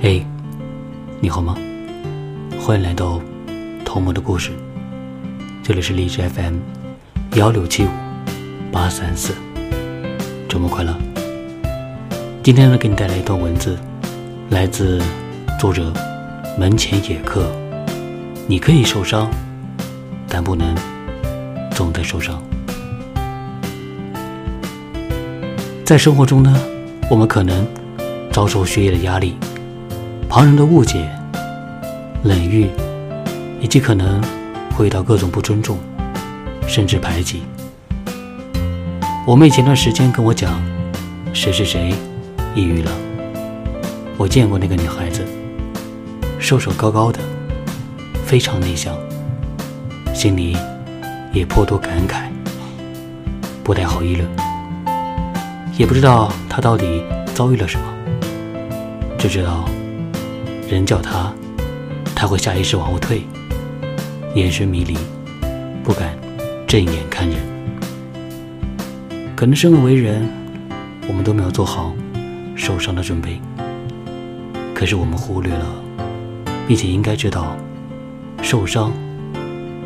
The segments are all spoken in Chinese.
你好吗？欢迎来到童梦的故事，这里是荔枝 FM 幺六七五八三四，周末快乐。今天呢，给你带来一段文字，来自作者门前野客。你可以受伤，但不能总在受伤。在生活中呢，我们可能遭受学业的压力。旁人的误解、冷遇，以及可能会遇到各种不尊重，甚至排挤。我妹前段时间跟我讲，谁谁谁抑郁了。我见过那个女孩子，瘦瘦高高的，非常内向，心里也颇多感慨，不太好议论，也不知道她到底遭遇了什么，只知道。人叫他，他会下意识往后退，眼神迷离，不敢正眼看人。可能生而为人，我们都没有做好受伤的准备。可是我们忽略了，并且应该知道，受伤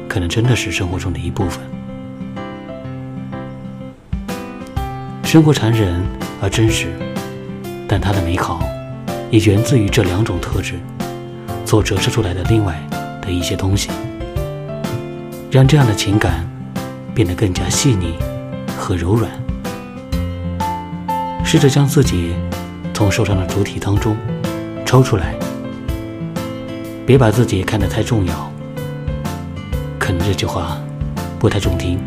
可能真的是生活中的一部分。生活残忍而真实，但它的美好。也源自于这两种特质所折射出来的另外的一些东西，让这样的情感变得更加细腻和柔软。试着将自己从受伤的主体当中抽出来，别把自己看得太重要。可能这句话不太中听，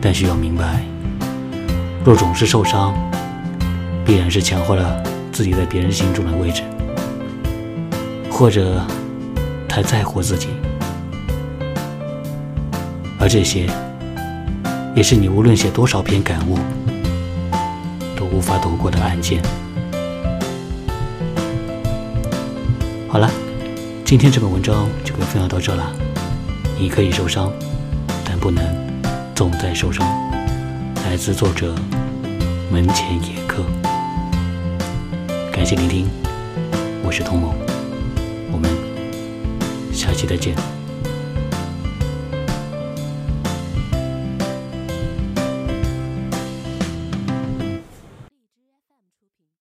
但需要明白：若总是受伤，必然是强化了。自己在别人心中的位置，或者太在乎自己，而这些也是你无论写多少篇感悟都无法躲过的案件。好了，今天这篇文章就给分享到这了。你可以受伤，但不能总在受伤。来自作者门前野客。感谢聆听，我是童某，我们下期再见。